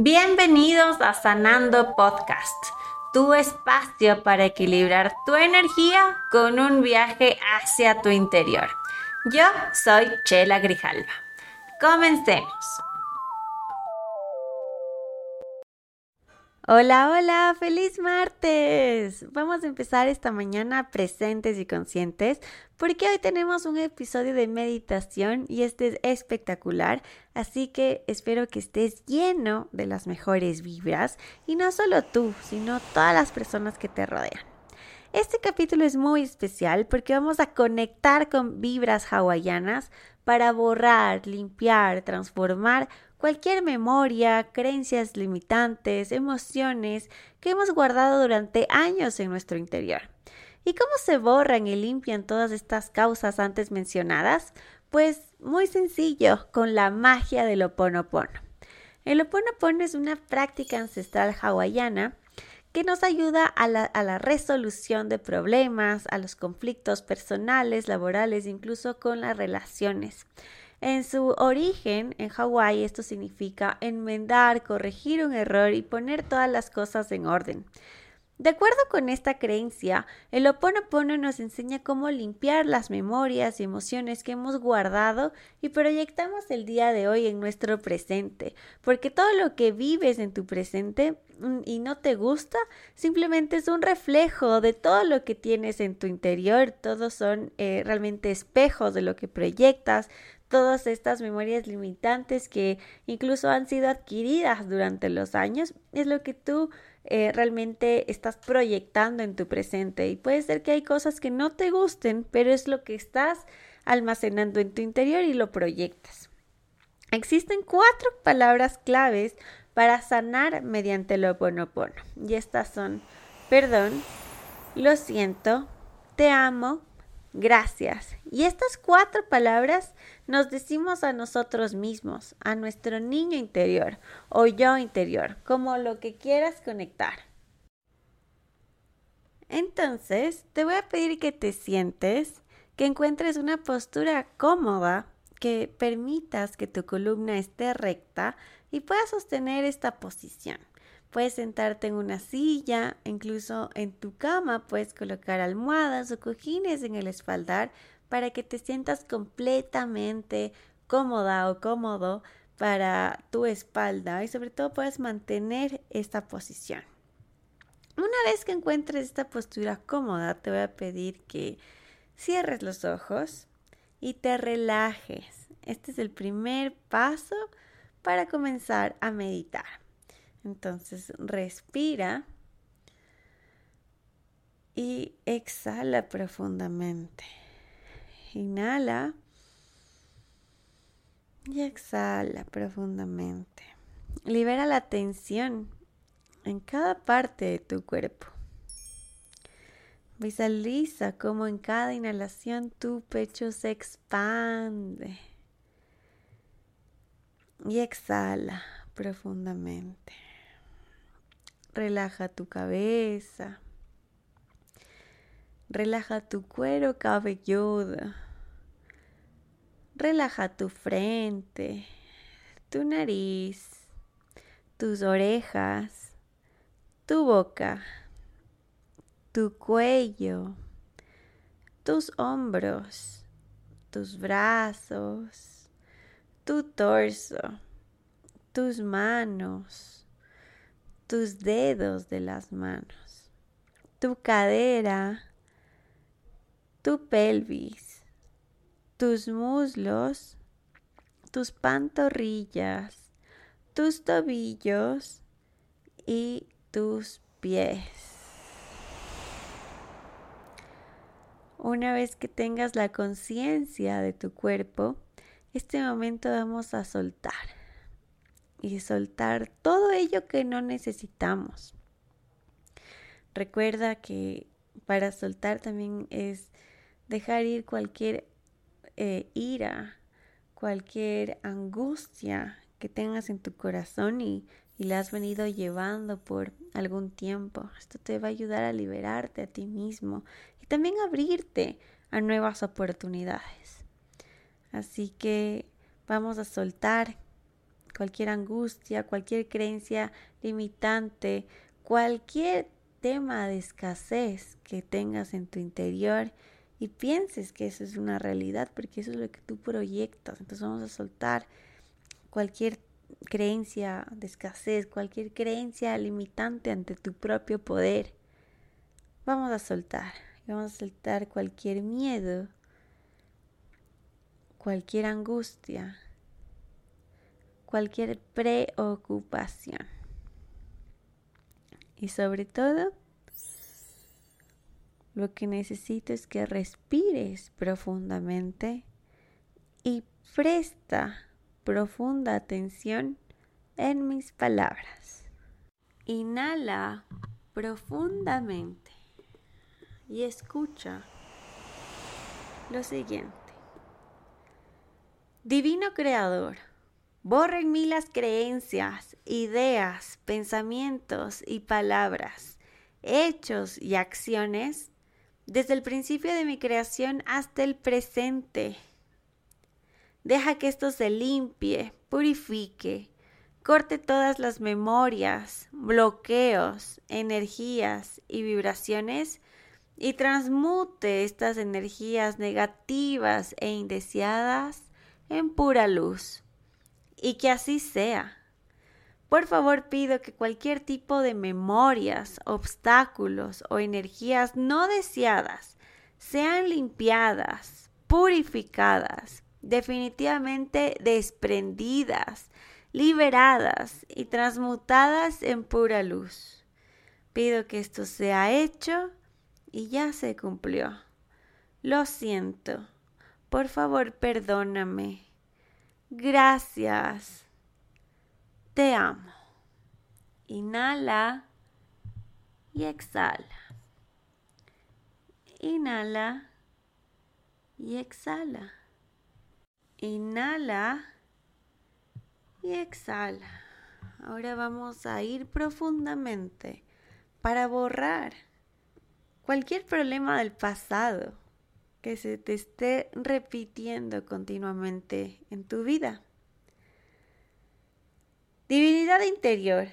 Bienvenidos a Sanando Podcast, tu espacio para equilibrar tu energía con un viaje hacia tu interior. Yo soy Chela Grijalva. Comencemos. Hola, hola, feliz martes. Vamos a empezar esta mañana presentes y conscientes porque hoy tenemos un episodio de meditación y este es espectacular, así que espero que estés lleno de las mejores vibras y no solo tú, sino todas las personas que te rodean. Este capítulo es muy especial porque vamos a conectar con vibras hawaianas para borrar, limpiar, transformar cualquier memoria, creencias limitantes, emociones que hemos guardado durante años en nuestro interior. ¿Y cómo se borran y limpian todas estas causas antes mencionadas? Pues muy sencillo, con la magia del Oponopono. El Oponopono es una práctica ancestral hawaiana que nos ayuda a la, resolución de problemas, a los conflictos personales, laborales, incluso con las relaciones. En su origen, en Hawái, esto significa enmendar, corregir un error y poner todas las cosas en orden. De acuerdo con esta creencia, el Oponopono nos enseña cómo limpiar las memorias y emociones que hemos guardado y proyectamos el día de hoy en nuestro presente, porque todo lo que vives en tu presente mm, y no te gusta simplemente es un reflejo de todo lo que tienes en tu interior, todos son eh, realmente espejos de lo que proyectas, todas estas memorias limitantes que incluso han sido adquiridas durante los años, es lo que tú eh, realmente estás proyectando en tu presente. Y puede ser que hay cosas que no te gusten, pero es lo que estás almacenando en tu interior y lo proyectas. Existen cuatro palabras claves para sanar mediante lo Oponopono. Y estas son perdón, lo siento, te amo, gracias. Y estas cuatro palabras nos decimos a nosotros mismos, a nuestro niño interior o yo interior, como lo que quieras conectar. Entonces, te voy a pedir que te sientes, que encuentres una postura cómoda, que permitas que tu columna esté recta y puedas sostener esta posición. Puedes sentarte en una silla, incluso en tu cama puedes colocar almohadas o cojines en el espaldar para que te sientas completamente cómoda o cómodo para tu espalda y sobre todo puedes mantener esta posición. Una vez que encuentres esta postura cómoda, te voy a pedir que cierres los ojos y te relajes. Este es el primer paso para comenzar a meditar. Entonces respira y exhala profundamente. Inhala y exhala profundamente. Libera la tensión en cada parte de tu cuerpo. Visualiza cómo en cada inhalación tu pecho se expande. Y exhala profundamente. Relaja tu cabeza. Relaja tu cuero cabelludo. Relaja tu frente, tu nariz, tus orejas, tu boca, tu cuello, tus hombros, tus brazos, tu torso, tus manos tus dedos de las manos, tu cadera, tu pelvis, tus muslos, tus pantorrillas, tus tobillos y tus pies. Una vez que tengas la conciencia de tu cuerpo, este momento vamos a soltar y soltar todo ello que no necesitamos. Recuerda que para soltar también es dejar ir cualquier eh, ira, cualquier angustia que tengas en tu corazón y, y la has venido llevando por algún tiempo. Esto te va a ayudar a liberarte a ti mismo y también abrirte a nuevas oportunidades. Así que vamos a soltar cualquier angustia, cualquier creencia limitante, cualquier tema de escasez que tengas en tu interior y pienses que eso es una realidad, porque eso es lo que tú proyectas. Entonces vamos a soltar cualquier creencia de escasez, cualquier creencia limitante ante tu propio poder. Vamos a soltar. Vamos a soltar cualquier miedo, cualquier angustia, cualquier preocupación. Y sobre todo, lo que necesito es que respires profundamente y presta profunda atención en mis palabras. Inhala profundamente y escucha lo siguiente. Divino Creador, borra en mí las creencias, ideas, pensamientos y palabras, hechos y acciones desde el principio de mi creación hasta el presente. Deja que esto se limpie, purifique, corte todas las memorias, bloqueos, energías y vibraciones y transmute estas energías negativas e indeseadas en pura luz. Y que así sea. Por favor pido que cualquier tipo de memorias, obstáculos o energías no deseadas sean limpiadas, purificadas, definitivamente desprendidas, liberadas y transmutadas en pura luz. Pido que esto sea hecho y ya se cumplió. Lo siento. Por favor, perdóname. Gracias. Te amo. Inhala y exhala. Inhala y exhala. Inhala y exhala. Ahora vamos a ir profundamente para borrar cualquier problema del pasado que se te esté repitiendo continuamente en tu vida. Divinidad interior,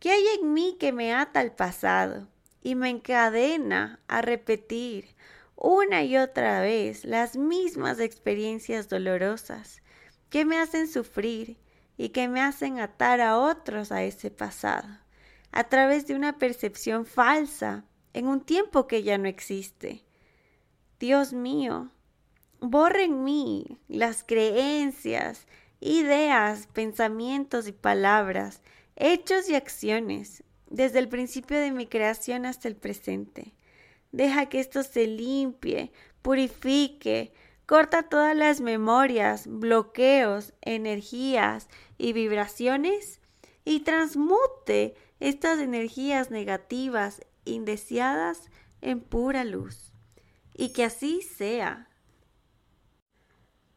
¿qué hay en mí que me ata al pasado y me encadena a repetir una y otra vez las mismas experiencias dolorosas que me hacen sufrir y que me hacen atar a otros a ese pasado, a través de una percepción falsa en un tiempo que ya no existe? Dios mío, borre en mí las creencias, ideas, pensamientos y palabras, hechos y acciones, desde el principio de mi creación hasta el presente. Deja que esto se limpie, purifique, corta todas las memorias, bloqueos, energías y vibraciones y transmute estas energías negativas, indeseadas, en pura luz. Y que así sea.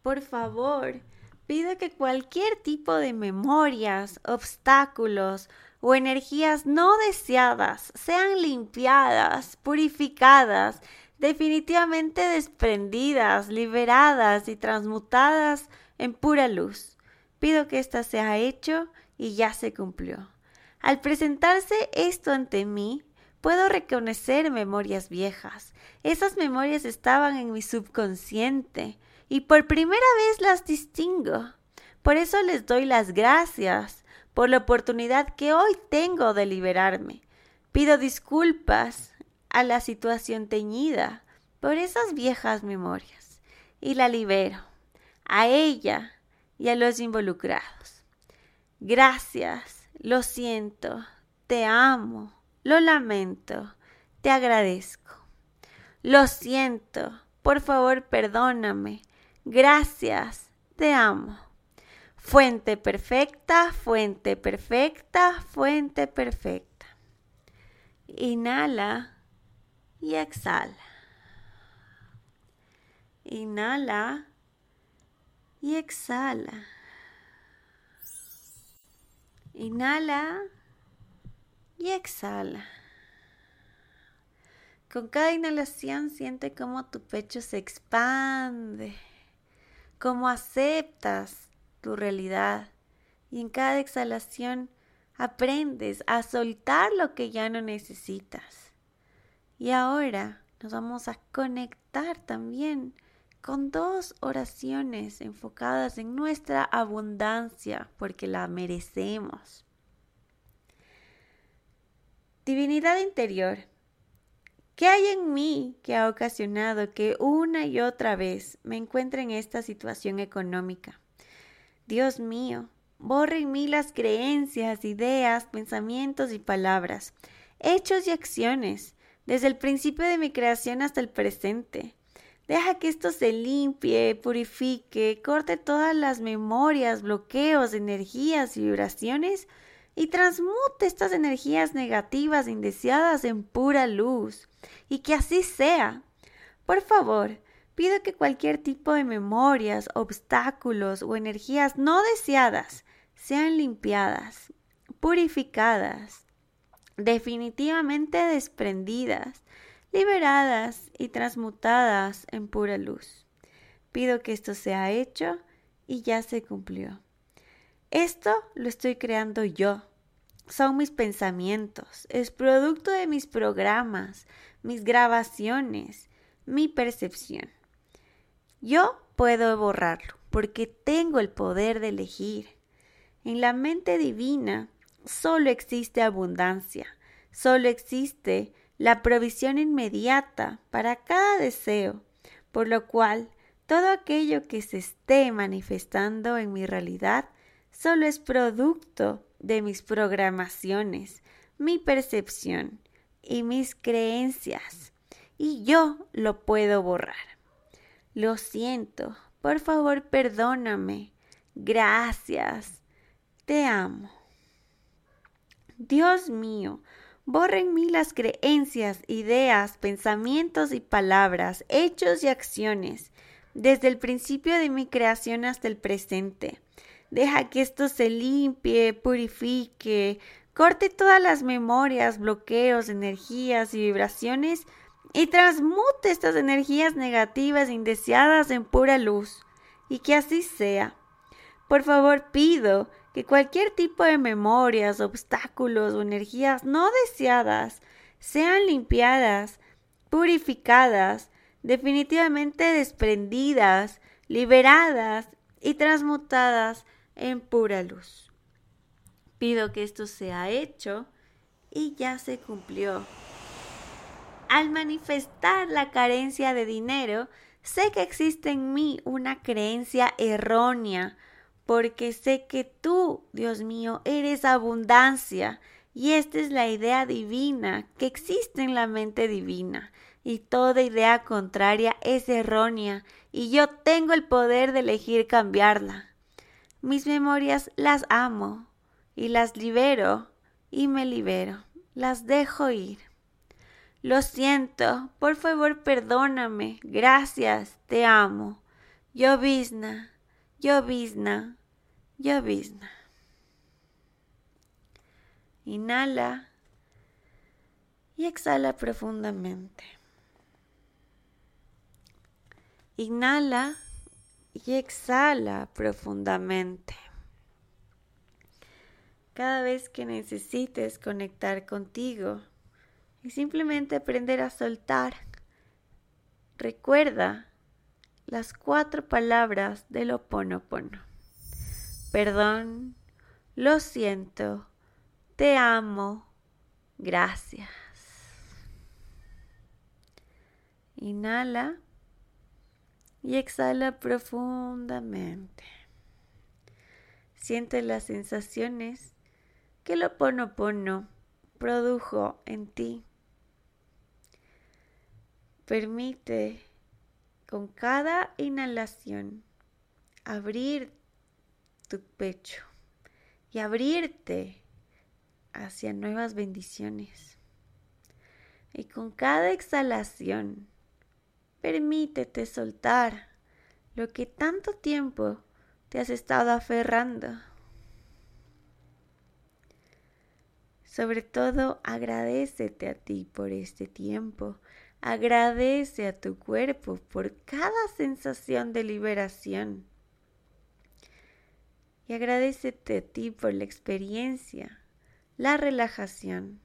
Por favor, pido que cualquier tipo de memorias, obstáculos o energías no deseadas sean limpiadas, purificadas, definitivamente desprendidas, liberadas y transmutadas en pura luz. Pido que esto sea hecho y ya se cumplió. Al presentarse esto ante mí, puedo reconocer memorias viejas. Esas memorias estaban en mi subconsciente y por primera vez las distingo. Por eso les doy las gracias por la oportunidad que hoy tengo de liberarme. Pido disculpas a la situación teñida por esas viejas memorias y la libero a ella y a los involucrados. Gracias, lo siento, te amo, lo lamento, te agradezco. Lo siento, por favor perdóname, gracias, te amo. Fuente perfecta, fuente perfecta, fuente perfecta. Inhala y exhala. Inhala y exhala. Inhala y exhala. Con cada inhalación siente cómo tu pecho se expande, cómo aceptas tu realidad Y en cada exhalación aprendes a soltar lo que ya no necesitas. Y ahora nos vamos a conectar también con dos oraciones enfocadas en nuestra abundancia, porque la merecemos. Divinidad interior, ¿qué hay en mí que ha ocasionado que una y otra vez me encuentre en esta situación económica? Dios mío, borre en mí las creencias, ideas, pensamientos y palabras, hechos y acciones, desde el principio de mi creación hasta el presente Deja que esto se limpie, purifique, corte todas las memorias, bloqueos, energías y vibraciones y transmute estas energías negativas indeseadas en pura luz. Y que así sea. Por favor, pido que cualquier tipo de memorias, obstáculos o energías no deseadas sean limpiadas, purificadas, definitivamente desprendidas liberadas y transmutadas en pura luz. Pido que esto sea hecho y ya se cumplió. Esto lo estoy creando yo. Son mis pensamientos, es producto de mis programas, mis grabaciones, mi percepción. Yo puedo borrarlo porque tengo el poder de elegir. En la mente divina solo existe abundancia, solo existe la provisión inmediata para cada deseo, por lo cual todo aquello que se esté manifestando en mi realidad solo es producto de mis programaciones, mi percepción y mis creencias, y yo lo puedo borrar. Lo siento, por favor perdóname, gracias, te amo. Dios mío, Borra en mí las creencias, ideas, pensamientos y palabras, hechos y acciones, desde el principio de mi creación hasta el presente. Deja que esto se limpie, purifique, corte todas las memorias, bloqueos, energías y vibraciones y transmute estas energías negativas e indeseadas en pura luz. Y que así sea. Por favor, pido que cualquier tipo de memorias, obstáculos o energías no deseadas sean limpiadas, purificadas, definitivamente desprendidas, liberadas y transmutadas en pura luz. Pido que esto sea hecho y ya se cumplió. Al manifestar la carencia de dinero, sé que existe en mí una creencia errónea porque sé que tú, Dios mío, eres abundancia. Y esta es la idea divina que existe en la mente divina. Y toda idea contraria es errónea y yo tengo el poder de elegir cambiarla. Mis memorias las amo y las libero y me libero. Las dejo ir. Lo siento, por favor perdóname. Gracias, te amo. Yo Visna. Llovizna, llovizna. Inhala y exhala profundamente. Inhala y exhala profundamente. Cada vez que necesites conectar contigo y simplemente aprender a soltar, recuerda las cuatro palabras del Oponopono. Perdón, lo siento, te amo, gracias. Inhala y exhala profundamente. Siente las sensaciones que el Oponopono produjo en ti. Permite con cada inhalación abrir tu pecho y abrirte hacia nuevas bendiciones. Y con cada exhalación, permítete soltar lo que tanto tiempo te has estado aferrando. Sobre todo, agradecete a ti por este tiempo, Agradece a tu cuerpo por cada sensación de liberación. y agradecete a ti por la experiencia, la relajación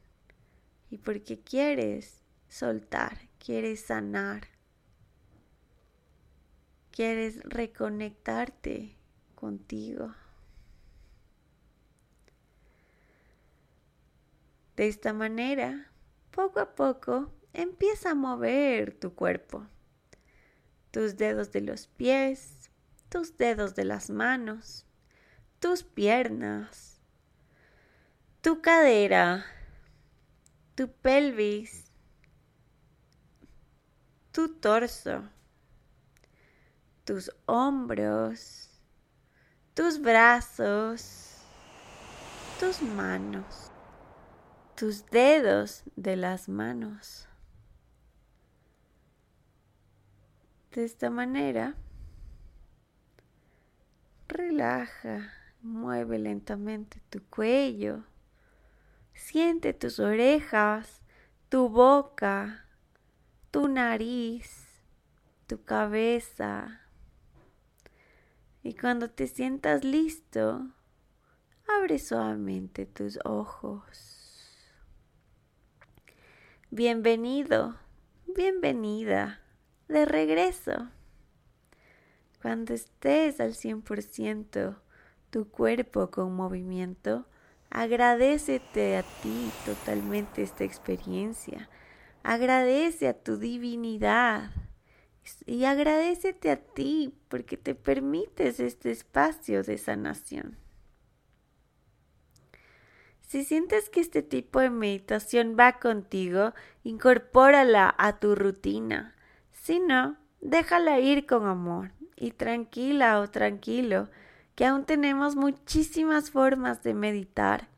y porque quieres soltar, quieres sanar, quieres reconectarte contigo. De esta manera, poco a poco, empieza a mover tu cuerpo, tus dedos de los pies, tus dedos de las manos, tus piernas, tu cadera, tu pelvis, tu torso, tus hombros, tus brazos, tus manos, tus dedos de las manos. De esta manera, relaja Mueve lentamente tu cuello. Siente tus orejas, tu boca, tu nariz, tu cabeza. Y cuando te sientas listo, abre suavemente tus ojos. Bienvenido, bienvenida, de regreso. Cuando estés al 100%, tu cuerpo con movimiento, agradecete a ti totalmente esta experiencia. Agradece a tu divinidad y agradecete a ti porque te permites este espacio de sanación. Si sientes que este tipo de meditación va contigo, incorpórala a tu rutina. Si no, déjala ir con amor y tranquila o tranquilo que aún tenemos muchísimas formas de meditar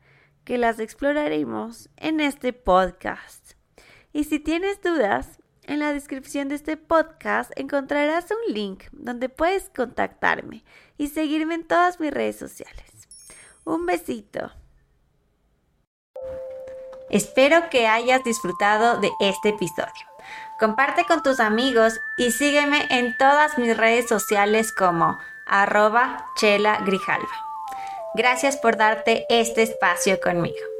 que las exploraremos en este podcast. Y si tienes dudas, en la descripción de este podcast encontrarás un link donde puedes contactarme y seguirme en todas mis redes sociales. Un besito. Espero que hayas disfrutado de este episodio. Comparte con tus amigos y sígueme en todas mis redes sociales como arroba Chela Grijalva. Gracias por darte este espacio conmigo.